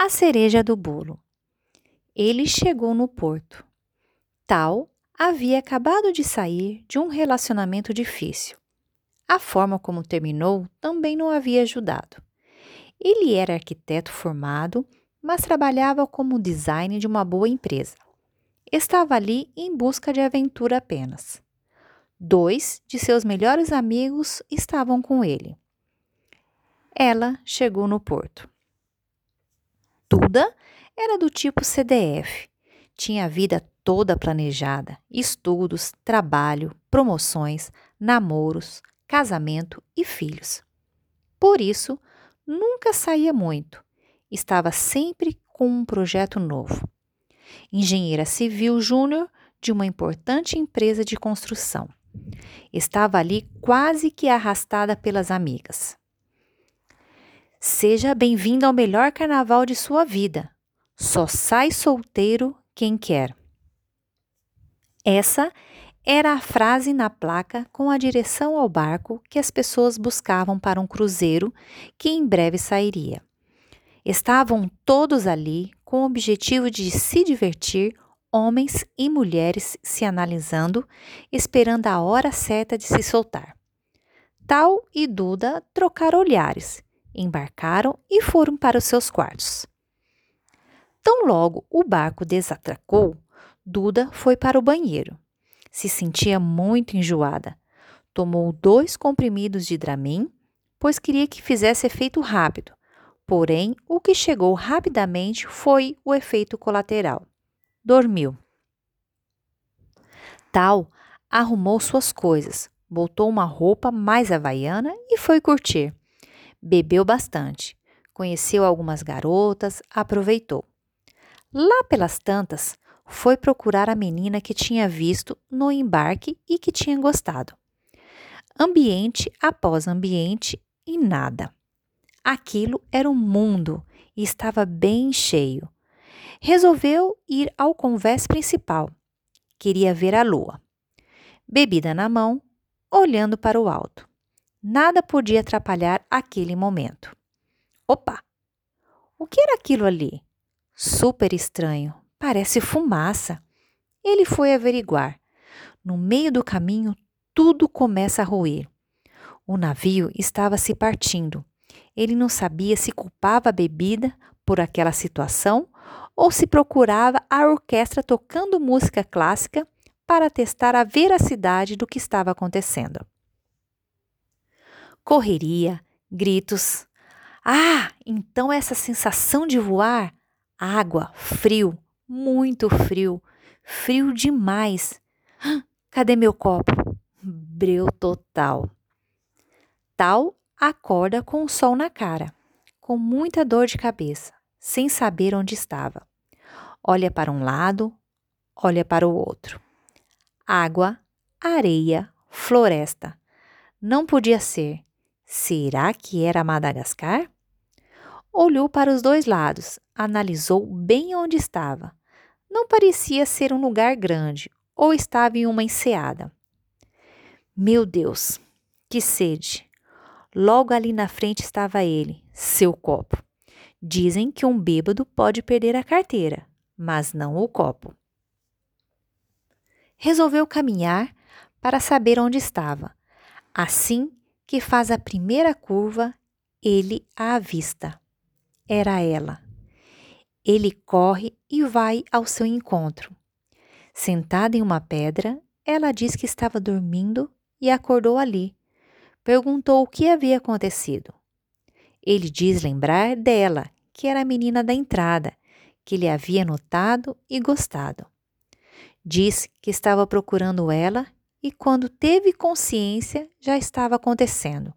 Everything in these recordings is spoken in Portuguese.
A cereja do bolo. Ele chegou no porto. Tal havia acabado de sair de um relacionamento difícil. A forma como terminou também não havia ajudado. Ele era arquiteto formado, mas trabalhava como design de uma boa empresa. Estava ali em busca de aventura apenas. Dois de seus melhores amigos estavam com ele. Ela chegou no porto. Duda era do tipo CDF. Tinha a vida toda planejada: estudos, trabalho, promoções, namoros, casamento e filhos. Por isso, nunca saía muito. Estava sempre com um projeto novo. Engenheira civil júnior de uma importante empresa de construção. Estava ali quase que arrastada pelas amigas. Seja bem-vindo ao melhor carnaval de sua vida. Só sai solteiro quem quer. Essa era a frase na placa com a direção ao barco que as pessoas buscavam para um cruzeiro que em breve sairia. Estavam todos ali com o objetivo de se divertir homens e mulheres se analisando, esperando a hora certa de se soltar. Tal e Duda trocaram olhares, embarcaram e foram para os seus quartos. Tão logo o barco desatracou, Duda foi para o banheiro. Se sentia muito enjoada. Tomou dois comprimidos de Dramin, pois queria que fizesse efeito rápido. Porém, o que chegou rapidamente foi o efeito colateral dormiu. Tal arrumou suas coisas, botou uma roupa mais havaiana e foi curtir. Bebeu bastante, conheceu algumas garotas, aproveitou. Lá pelas tantas, foi procurar a menina que tinha visto no embarque e que tinha gostado. Ambiente após ambiente e nada. Aquilo era um mundo e estava bem cheio resolveu ir ao convés principal. Queria ver a lua. Bebida na mão, olhando para o alto. Nada podia atrapalhar aquele momento. Opa! O que era aquilo ali? Super estranho. Parece fumaça. Ele foi averiguar. No meio do caminho, tudo começa a ruir. O navio estava se partindo. Ele não sabia se culpava a bebida por aquela situação ou se procurava a orquestra tocando música clássica para testar a veracidade do que estava acontecendo. Correria, gritos. Ah, então essa sensação de voar? Água, frio, muito frio, frio demais. Cadê meu copo? Breu total. Tal acorda com o sol na cara, com muita dor de cabeça, sem saber onde estava. Olha para um lado, olha para o outro. Água, areia, floresta. Não podia ser. Será que era Madagascar? Olhou para os dois lados, analisou bem onde estava. Não parecia ser um lugar grande ou estava em uma enseada. Meu Deus, que sede! Logo ali na frente estava ele, seu copo. Dizem que um bêbado pode perder a carteira, mas não o copo. Resolveu caminhar para saber onde estava. Assim que faz a primeira curva, ele a avista. Era ela. Ele corre e vai ao seu encontro. Sentada em uma pedra, ela diz que estava dormindo e acordou ali. Perguntou o que havia acontecido. Ele diz lembrar dela, que era a menina da entrada, que ele havia notado e gostado. Diz que estava procurando ela e, quando teve consciência, já estava acontecendo.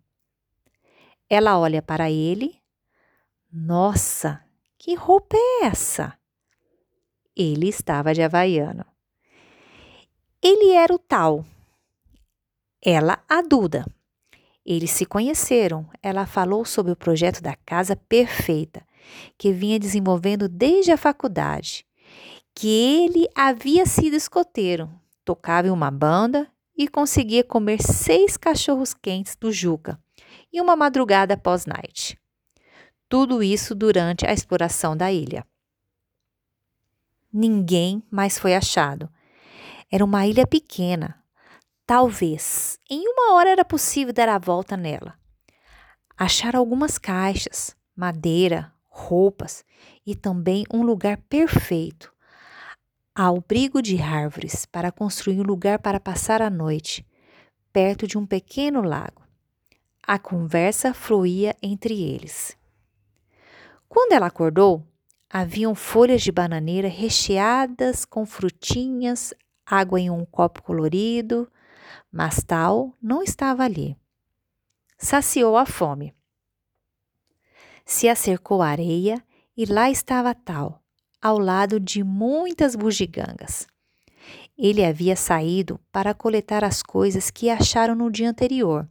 Ela olha para ele. Nossa, que roupa é essa? Ele estava de havaiano. Ele era o tal. Ela, a Duda. Eles se conheceram. Ela falou sobre o projeto da casa perfeita que vinha desenvolvendo desde a faculdade, que ele havia sido escoteiro, tocava em uma banda e conseguia comer seis cachorros quentes do Juca e uma madrugada pós-night. Tudo isso durante a exploração da ilha. Ninguém mais foi achado. Era uma ilha pequena. Talvez em uma hora era possível dar a volta nela. Acharam algumas caixas, madeira, roupas e também um lugar perfeito abrigo de árvores para construir um lugar para passar a noite, perto de um pequeno lago. A conversa fluía entre eles. Quando ela acordou, haviam folhas de bananeira recheadas com frutinhas, água em um copo colorido, mas tal não estava ali. Saciou a fome. Se acercou à areia e lá estava tal, ao lado de muitas bugigangas. Ele havia saído para coletar as coisas que acharam no dia anterior.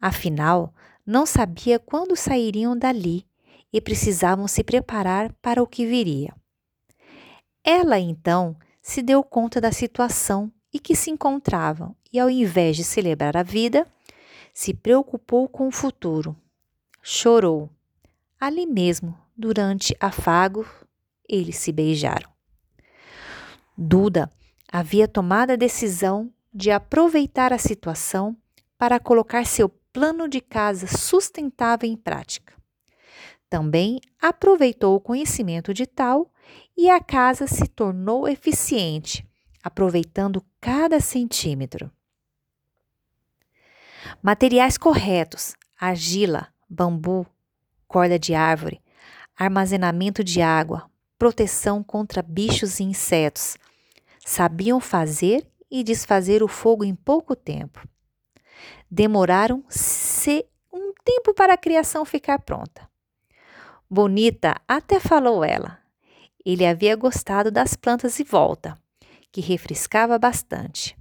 Afinal, não sabia quando sairiam dali e precisavam se preparar para o que viria. Ela então se deu conta da situação e que se encontravam e, ao invés de celebrar a vida, se preocupou com o futuro. Chorou. Ali mesmo, durante afago, eles se beijaram. Duda havia tomado a decisão de aproveitar a situação para colocar seu plano de casa sustentável em prática. Também aproveitou o conhecimento de tal e a casa se tornou eficiente, aproveitando cada centímetro. Materiais corretos: argila, bambu, corda de árvore, armazenamento de água, proteção contra bichos e insetos. Sabiam fazer e desfazer o fogo em pouco tempo. Demoraram se um tempo para a criação ficar pronta. Bonita, até falou ela. Ele havia gostado das plantas de volta, que refrescava bastante.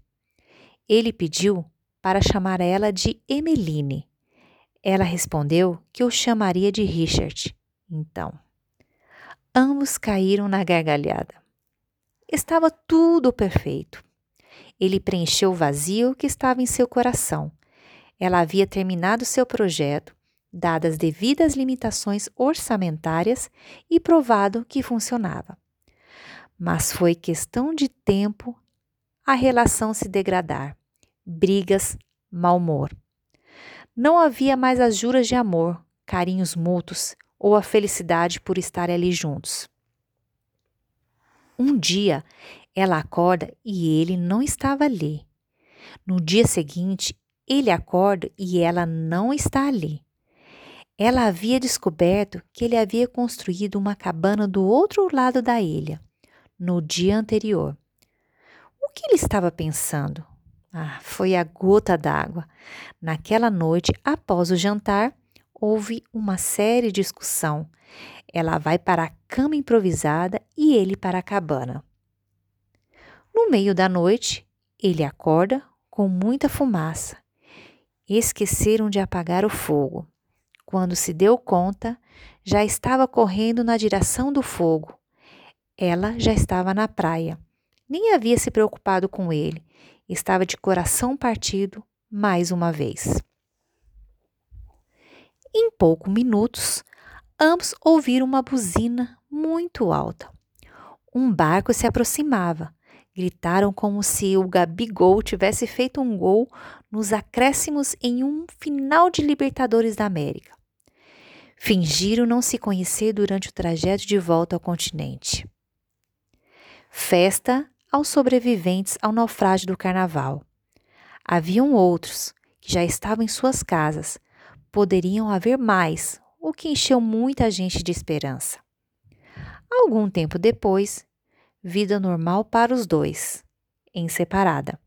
Ele pediu para chamar ela de Emeline. Ela respondeu que o chamaria de Richard. Então, Ambos caíram na gargalhada. Estava tudo perfeito. Ele preencheu o vazio que estava em seu coração. Ela havia terminado seu projeto, dadas as devidas limitações orçamentárias e provado que funcionava. Mas foi questão de tempo a relação se degradar. Brigas, mau humor. Não havia mais as juras de amor, carinhos mútuos ou a felicidade por estar ali juntos. Um dia ela acorda e ele não estava ali. No dia seguinte, ele acorda e ela não está ali. Ela havia descoberto que ele havia construído uma cabana do outro lado da ilha, no dia anterior. O que ele estava pensando? Ah, foi a gota d'água. Naquela noite, após o jantar, houve uma séria discussão. Ela vai para a cama improvisada e ele para a cabana. No meio da noite, ele acorda com muita fumaça. Esqueceram de apagar o fogo. Quando se deu conta, já estava correndo na direção do fogo. Ela já estava na praia. Nem havia se preocupado com ele. Estava de coração partido mais uma vez. Em poucos minutos, ambos ouviram uma buzina muito alta. Um barco se aproximava. Gritaram como se o Gabigol tivesse feito um gol nos acréscimos em um final de Libertadores da América. Fingiram não se conhecer durante o trajeto de volta ao continente. Festa aos sobreviventes ao naufrágio do carnaval. Haviam outros que já estavam em suas casas, poderiam haver mais, o que encheu muita gente de esperança. Algum tempo depois, vida normal para os dois, em separada.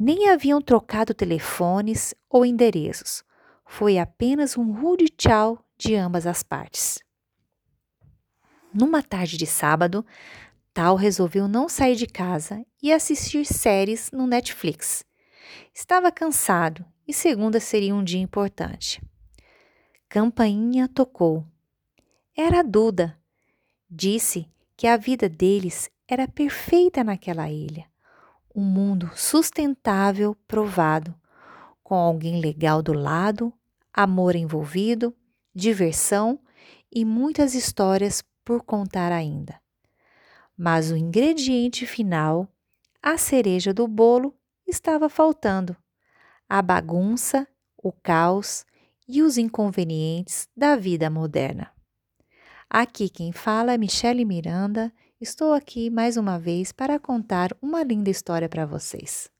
Nem haviam trocado telefones ou endereços. Foi apenas um rude tchau de ambas as partes. Numa tarde de sábado, Tal resolveu não sair de casa e assistir séries no Netflix. Estava cansado e segunda seria um dia importante. Campainha tocou. Era a Duda. Disse que a vida deles era perfeita naquela ilha. Um mundo sustentável, provado, com alguém legal do lado, amor envolvido, diversão e muitas histórias por contar ainda. Mas o ingrediente final, a cereja do bolo, estava faltando: a bagunça, o caos e os inconvenientes da vida moderna. Aqui quem fala é Michele Miranda. Estou aqui mais uma vez para contar uma linda história para vocês.